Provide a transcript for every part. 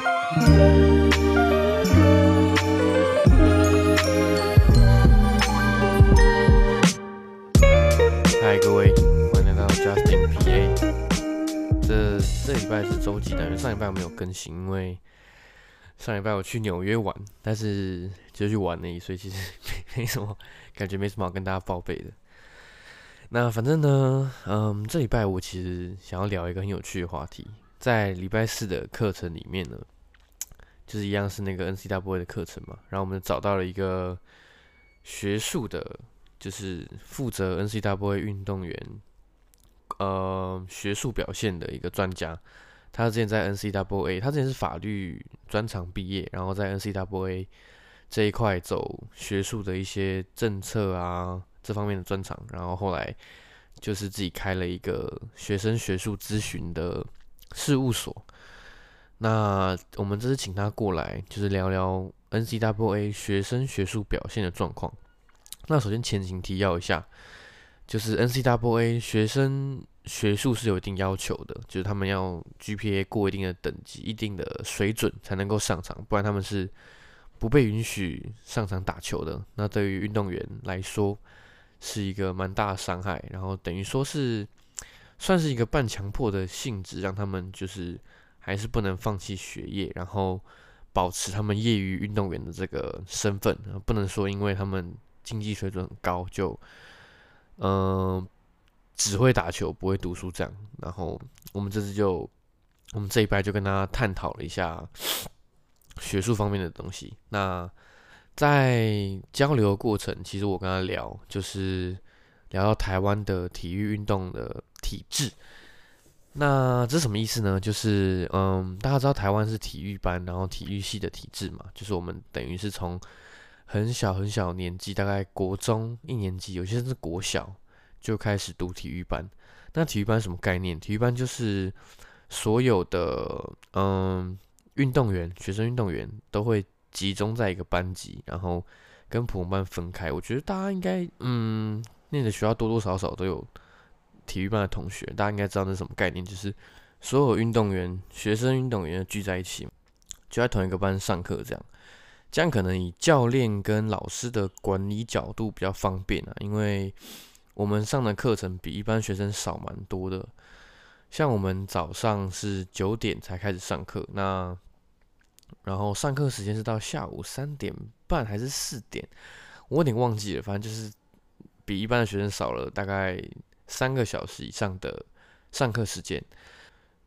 嗨，各位，欢迎来到 Justin PA。这这礼拜是周记单元，上礼拜我没有更新，因为上礼拜我去纽约玩，但是就去玩而已，所以其实没什么感觉，没什么好跟大家报备的。那反正呢，嗯，这礼拜我其实想要聊一个很有趣的话题，在礼拜四的课程里面呢，就是一样是那个 N C W A 的课程嘛，然后我们找到了一个学术的，就是负责 N C W A 运动员，呃，学术表现的一个专家。他之前在 N C W A，他之前是法律专长毕业，然后在 N C W A 这一块走学术的一些政策啊。这方面的专长，然后后来就是自己开了一个学生学术咨询的事务所。那我们这次请他过来，就是聊聊 NCAA 学生学术表现的状况。那首先前情提要一下，就是 NCAA 学生学术是有一定要求的，就是他们要 GPA 过一定的等级、一定的水准才能够上场，不然他们是不被允许上场打球的。那对于运动员来说，是一个蛮大的伤害，然后等于说是算是一个半强迫的性质，让他们就是还是不能放弃学业，然后保持他们业余运动员的这个身份，不能说因为他们经济水准很高就嗯、只会打球不会读书这样。然后我们这次就我们这一拜就跟他探讨了一下学术方面的东西。那在交流的过程，其实我跟他聊，就是聊到台湾的体育运动的体制。那这什么意思呢？就是嗯，大家知道台湾是体育班，然后体育系的体制嘛，就是我们等于是从很小很小年纪，大概国中一年级，有些甚至国小就开始读体育班。那体育班什么概念？体育班就是所有的嗯运动员，学生运动员都会。集中在一个班级，然后跟普通班分开。我觉得大家应该，嗯，念的学校多多少少都有体育班的同学，大家应该知道那是什么概念，就是所有运动员、学生运动员聚在一起，就在同一个班上课，这样，这样可能以教练跟老师的管理角度比较方便啊，因为我们上的课程比一般学生少蛮多的，像我们早上是九点才开始上课，那。然后上课时间是到下午三点半还是四点，我有点忘记了。反正就是比一般的学生少了大概三个小时以上的上课时间。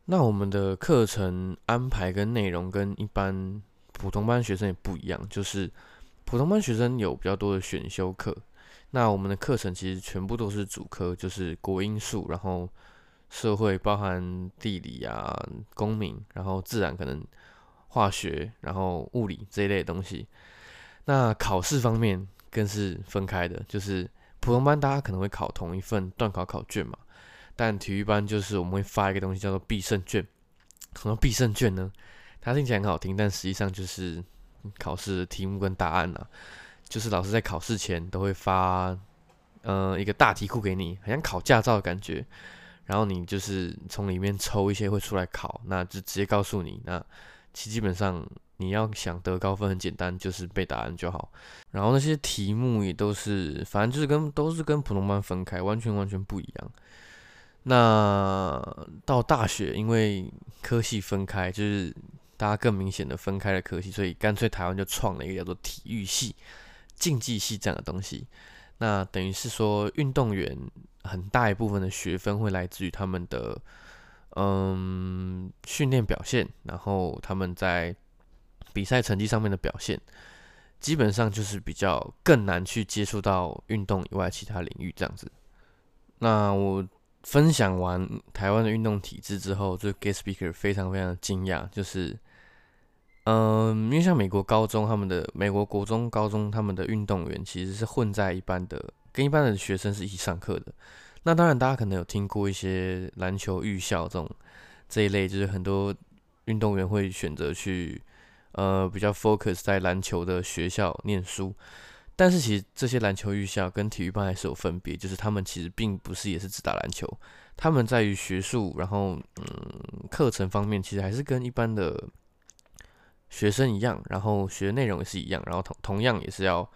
那我们的课程安排跟内容跟一般普通班学生也不一样，就是普通班学生有比较多的选修课，那我们的课程其实全部都是主科，就是国英数，然后社会包含地理啊、公民，然后自然可能。化学，然后物理这一类的东西，那考试方面更是分开的，就是普通班大家可能会考同一份段考考卷嘛，但体育班就是我们会发一个东西叫做必胜卷。什么必胜卷呢？它听起来很好听，但实际上就是考试的题目跟答案啊，就是老师在考试前都会发，呃，一个大题库给你，好像考驾照的感觉，然后你就是从里面抽一些会出来考，那就直接告诉你那。其基本上你要想得高分很简单，就是背答案就好。然后那些题目也都是，反正就是跟都是跟普通班分开，完全完全不一样。那到大学，因为科系分开，就是大家更明显的分开了科系，所以干脆台湾就创了一个叫做体育系、竞技系这样的东西。那等于是说，运动员很大一部分的学分会来自于他们的。嗯，训练表现，然后他们在比赛成绩上面的表现，基本上就是比较更难去接触到运动以外其他领域这样子。那我分享完台湾的运动体制之后，就 guest speaker 非常非常的惊讶，就是，嗯，因为像美国高中他们的美国国中、高中他们的运动员其实是混在一般的，跟一般的学生是一起上课的。那当然，大家可能有听过一些篮球预校这种这一类，就是很多运动员会选择去呃比较 focus 在篮球的学校念书。但是其实这些篮球预校跟体育班还是有分别，就是他们其实并不是也是只打篮球，他们在于学术，然后嗯课程方面其实还是跟一般的学生一样，然后学的内容也是一样，然后同同样也是要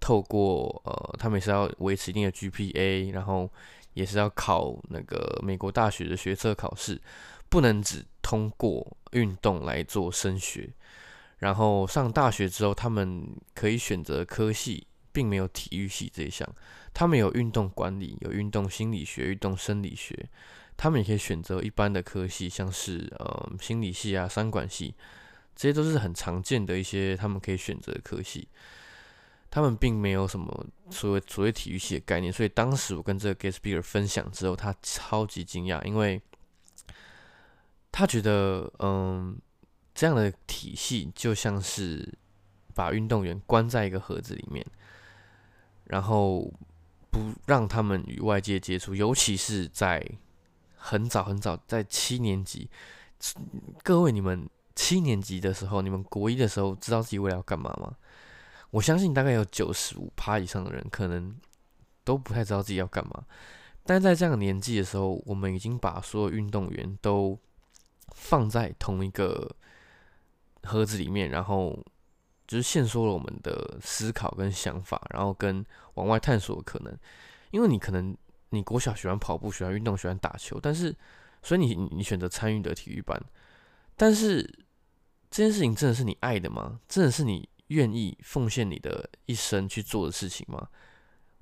透过呃，他们也是要维持一定的 GPA，然后也是要考那个美国大学的学测考试，不能只通过运动来做升学。然后上大学之后，他们可以选择科系，并没有体育系这一项，他们有运动管理，有运动心理学、运动生理学，他们也可以选择一般的科系，像是呃心理系啊、三管系。这些都是很常见的一些他们可以选择的科系，他们并没有什么所谓所谓体育系的概念，所以当时我跟这个 guest speaker 分享之后，他超级惊讶，因为他觉得，嗯，这样的体系就像是把运动员关在一个盒子里面，然后不让他们与外界接触，尤其是在很早很早，在七年级，各位你们。七年级的时候，你们国一的时候知道自己未来要干嘛吗？我相信大概有九十五趴以上的人可能都不太知道自己要干嘛。但在这样的年纪的时候，我们已经把所有运动员都放在同一个盒子里面，然后就是限缩了我们的思考跟想法，然后跟往外探索的可能。因为你可能你国小喜欢跑步、喜欢运动、喜欢打球，但是所以你你选择参与的体育班。但是这件事情真的是你爱的吗？真的是你愿意奉献你的一生去做的事情吗？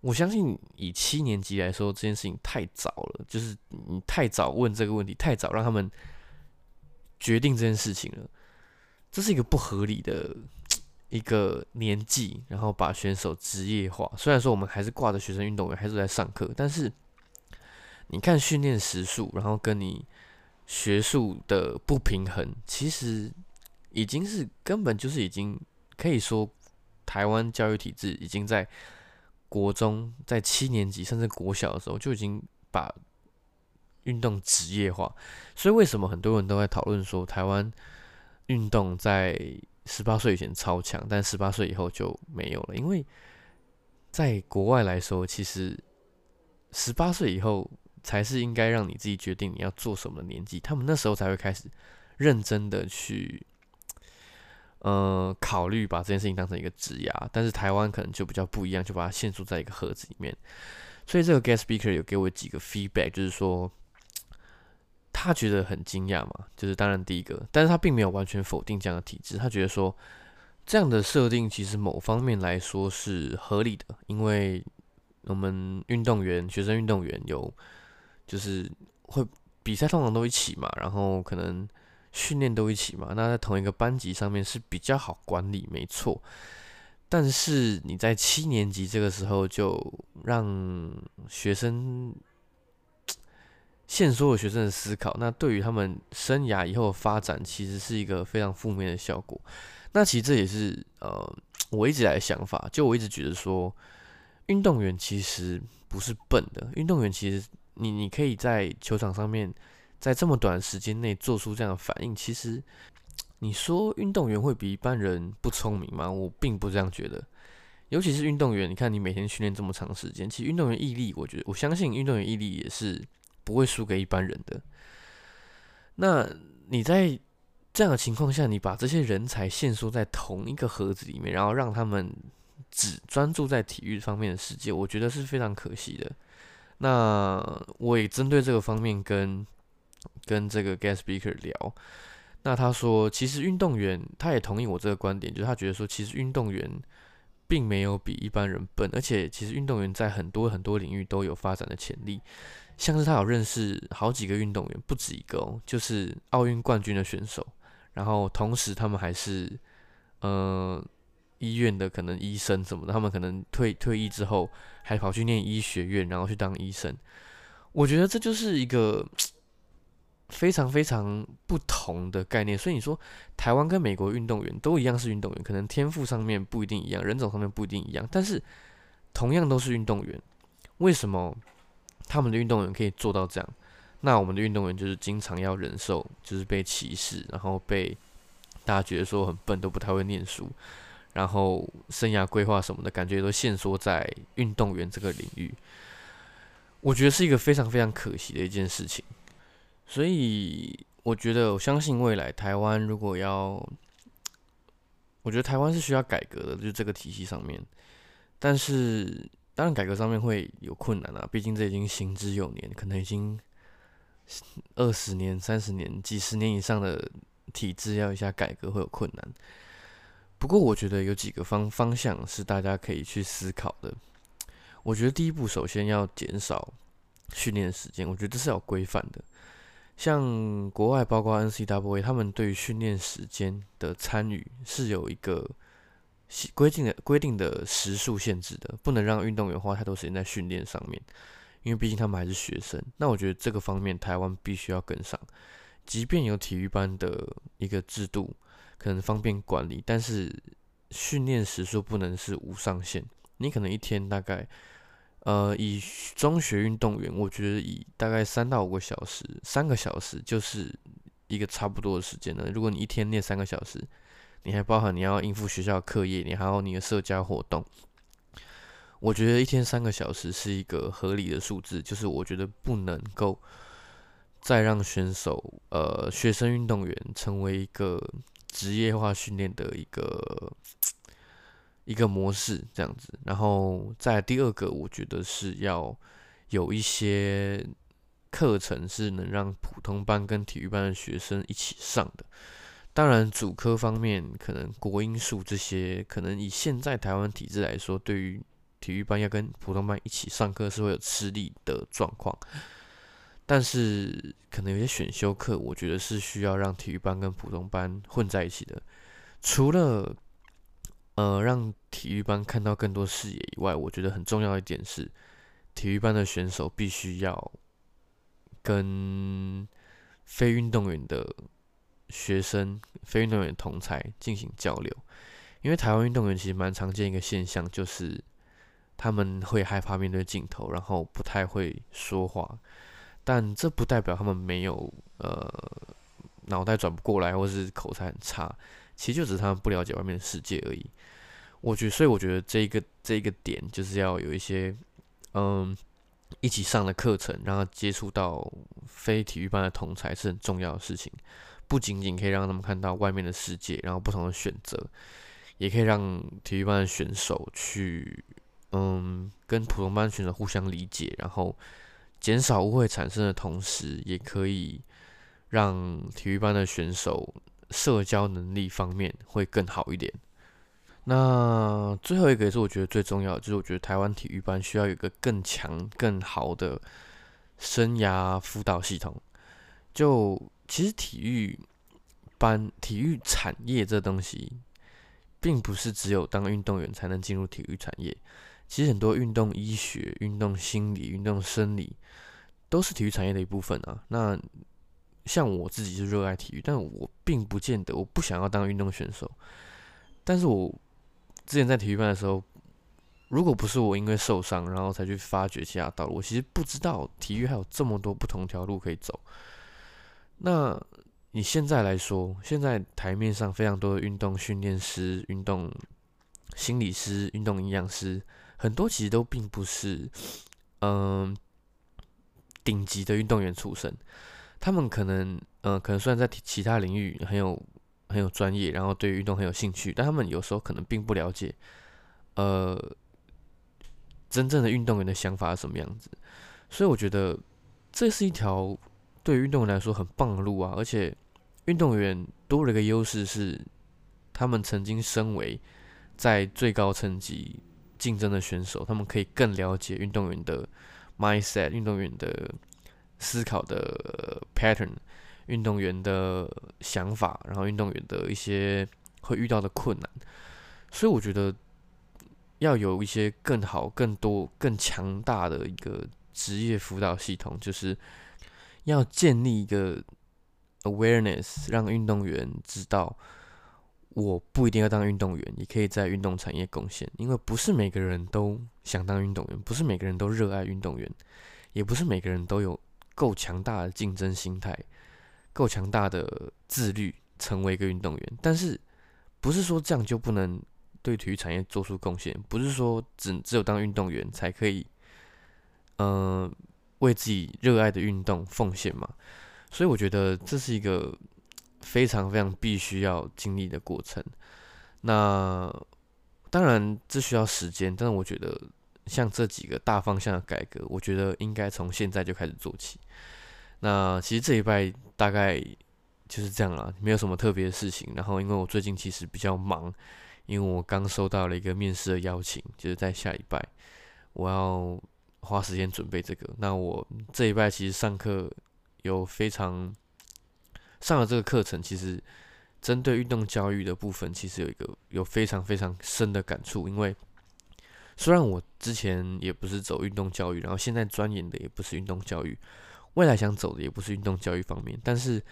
我相信以七年级来说，这件事情太早了，就是你太早问这个问题，太早让他们决定这件事情了。这是一个不合理的 一个年纪，然后把选手职业化。虽然说我们还是挂着学生运动员，还是在上课，但是你看训练时数，然后跟你。学术的不平衡，其实已经是根本就是已经可以说，台湾教育体制已经在国中在七年级甚至国小的时候就已经把运动职业化。所以为什么很多人都在讨论说，台湾运动在十八岁以前超强，但十八岁以后就没有了？因为在国外来说，其实十八岁以后。才是应该让你自己决定你要做什么的年纪，他们那时候才会开始认真的去，呃，考虑把这件事情当成一个职业。但是台湾可能就比较不一样，就把它限缩在一个盒子里面。所以这个 guest speaker 有给我几个 feedback，就是说他觉得很惊讶嘛，就是当然第一个，但是他并没有完全否定这样的体制，他觉得说这样的设定其实某方面来说是合理的，因为我们运动员、学生运动员有。就是会比赛通常都一起嘛，然后可能训练都一起嘛，那在同一个班级上面是比较好管理，没错。但是你在七年级这个时候就让学生限缩了学生的思考，那对于他们生涯以后的发展，其实是一个非常负面的效果。那其实这也是呃我一直来的想法，就我一直觉得说，运动员其实不是笨的，运动员其实。你你可以在球场上面，在这么短时间内做出这样的反应，其实你说运动员会比一般人不聪明吗？我并不这样觉得。尤其是运动员，你看你每天训练这么长时间，其实运动员毅力，我觉得我相信运动员毅力也是不会输给一般人的。那你在这样的情况下，你把这些人才限缩在同一个盒子里面，然后让他们只专注在体育方面的世界，我觉得是非常可惜的。那我也针对这个方面跟跟这个 guest speaker 聊，那他说，其实运动员他也同意我这个观点，就是他觉得说，其实运动员并没有比一般人笨，而且其实运动员在很多很多领域都有发展的潜力，像是他有认识好几个运动员，不止一个哦，就是奥运冠军的选手，然后同时他们还是呃。医院的可能医生什么的，他们可能退退役之后还跑去念医学院，然后去当医生。我觉得这就是一个 非常非常不同的概念。所以你说台湾跟美国运动员都一样是运动员，可能天赋上面不一定一样，人种上面不一定一样，但是同样都是运动员。为什么他们的运动员可以做到这样？那我们的运动员就是经常要忍受，就是被歧视，然后被大家觉得说很笨，都不太会念书。然后生涯规划什么的感觉都限缩在运动员这个领域，我觉得是一个非常非常可惜的一件事情。所以我觉得，我相信未来台湾如果要我觉得台湾是需要改革的，就这个体系上面。但是当然改革上面会有困难啊，毕竟这已经行之有年，可能已经二十年、三十年、几十年以上的体制，要一下改革会有困难。不过我觉得有几个方方向是大家可以去思考的。我觉得第一步，首先要减少训练时间，我觉得这是要规范的。像国外，包括 N C W A，他们对于训练时间的参与是有一个规定的规定的时数限制的，不能让运动员花太多时间在训练上面，因为毕竟他们还是学生。那我觉得这个方面台湾必须要跟上，即便有体育班的一个制度，可能方便管理，但是训练时数不能是无上限。你可能一天大概。呃，以中学运动员，我觉得以大概三到五个小时，三个小时就是一个差不多的时间了。如果你一天练三个小时，你还包含你要应付学校课业，你还有你的社交活动，我觉得一天三个小时是一个合理的数字。就是我觉得不能够再让选手，呃，学生运动员成为一个职业化训练的一个。一个模式这样子，然后再第二个，我觉得是要有一些课程是能让普通班跟体育班的学生一起上的。当然，主科方面可能国英数这些，可能以现在台湾体制来说，对于体育班要跟普通班一起上课是会有吃力的状况。但是，可能有些选修课，我觉得是需要让体育班跟普通班混在一起的，除了。呃，让体育班看到更多视野以外，我觉得很重要一点是，体育班的选手必须要跟非运动员的学生、非运动员同才进行交流。因为台湾运动员其实蛮常见一个现象，就是他们会害怕面对镜头，然后不太会说话。但这不代表他们没有呃脑袋转不过来，或是口才很差。其实就只是他们不了解外面的世界而已。我觉，所以我觉得这一个这一个点就是要有一些嗯一起上的课程，让他接触到非体育班的同才是很重要的事情。不仅仅可以让他们看到外面的世界，然后不同的选择，也可以让体育班的选手去嗯跟普通班选手互相理解，然后减少误会产生的同时，也可以让体育班的选手。社交能力方面会更好一点。那最后一个也是我觉得最重要的，就是我觉得台湾体育班需要有一个更强、更好的生涯辅导系统。就其实体育班、体育产业这东西，并不是只有当运动员才能进入体育产业。其实很多运动医学、运动心理、运动生理都是体育产业的一部分啊。那像我自己是热爱体育，但我并不见得我不想要当运动选手。但是我之前在体育班的时候，如果不是我因为受伤，然后才去发掘其他道路，我其实不知道体育还有这么多不同条路可以走。那你现在来说，现在台面上非常多的运动训练师、运动心理师、运动营养师，很多其实都并不是嗯顶级的运动员出身。他们可能，呃，可能虽然在其他领域很有很有专业，然后对运动很有兴趣，但他们有时候可能并不了解，呃，真正的运动员的想法是什么样子。所以我觉得这是一条对于运动员来说很棒的路啊！而且运动员多了一个优势是，他们曾经身为在最高层级竞争的选手，他们可以更了解运动员的 mindset，运动员的。思考的 pattern，运动员的想法，然后运动员的一些会遇到的困难，所以我觉得要有一些更好、更多、更强大的一个职业辅导系统，就是要建立一个 awareness，让运动员知道，我不一定要当运动员，也可以在运动产业贡献，因为不是每个人都想当运动员，不是每个人都热爱运动员，也不是每个人都有。够强大的竞争心态，够强大的自律，成为一个运动员。但是，不是说这样就不能对体育产业做出贡献，不是说只只有当运动员才可以，嗯、为自己热爱的运动奉献嘛。所以，我觉得这是一个非常非常必须要经历的过程。那当然这需要时间，但是我觉得像这几个大方向的改革，我觉得应该从现在就开始做起。那其实这一拜大概就是这样啦，没有什么特别的事情。然后因为我最近其实比较忙，因为我刚收到了一个面试的邀请，就是在下礼拜我要花时间准备这个。那我这一拜其实上课有非常上了这个课程，其实针对运动教育的部分，其实有一个有非常非常深的感触。因为虽然我之前也不是走运动教育，然后现在钻研的也不是运动教育，未来想走的也不是运动教育方面，但是。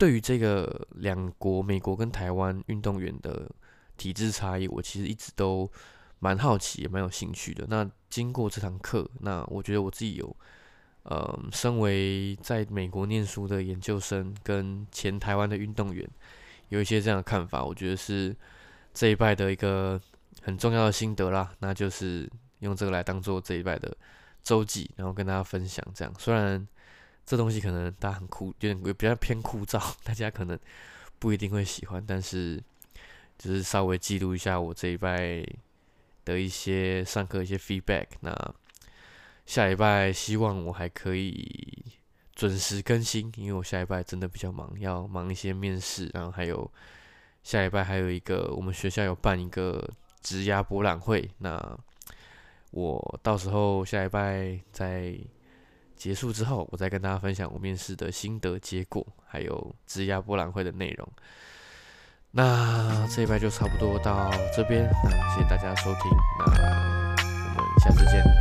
对于这个两国，美国跟台湾运动员的体制差异，我其实一直都蛮好奇，也蛮有兴趣的。那经过这堂课，那我觉得我自己有，呃，身为在美国念书的研究生跟前台湾的运动员，有一些这样的看法，我觉得是这一拜的一个很重要的心得啦。那就是用这个来当做这一拜的周记，然后跟大家分享。这样虽然。这东西可能大家很枯，有点比较偏枯燥，大家可能不一定会喜欢。但是，就是稍微记录一下我这一拜的一些上课一些 feedback。那下礼拜希望我还可以准时更新，因为我下礼拜真的比较忙，要忙一些面试，然后还有下礼拜还有一个我们学校有办一个职涯博览会。那我到时候下礼拜再。结束之后，我再跟大家分享我面试的心得结果，还有职涯博览会的内容。那这一拜就差不多到这边，那谢谢大家收听，那我们下次见。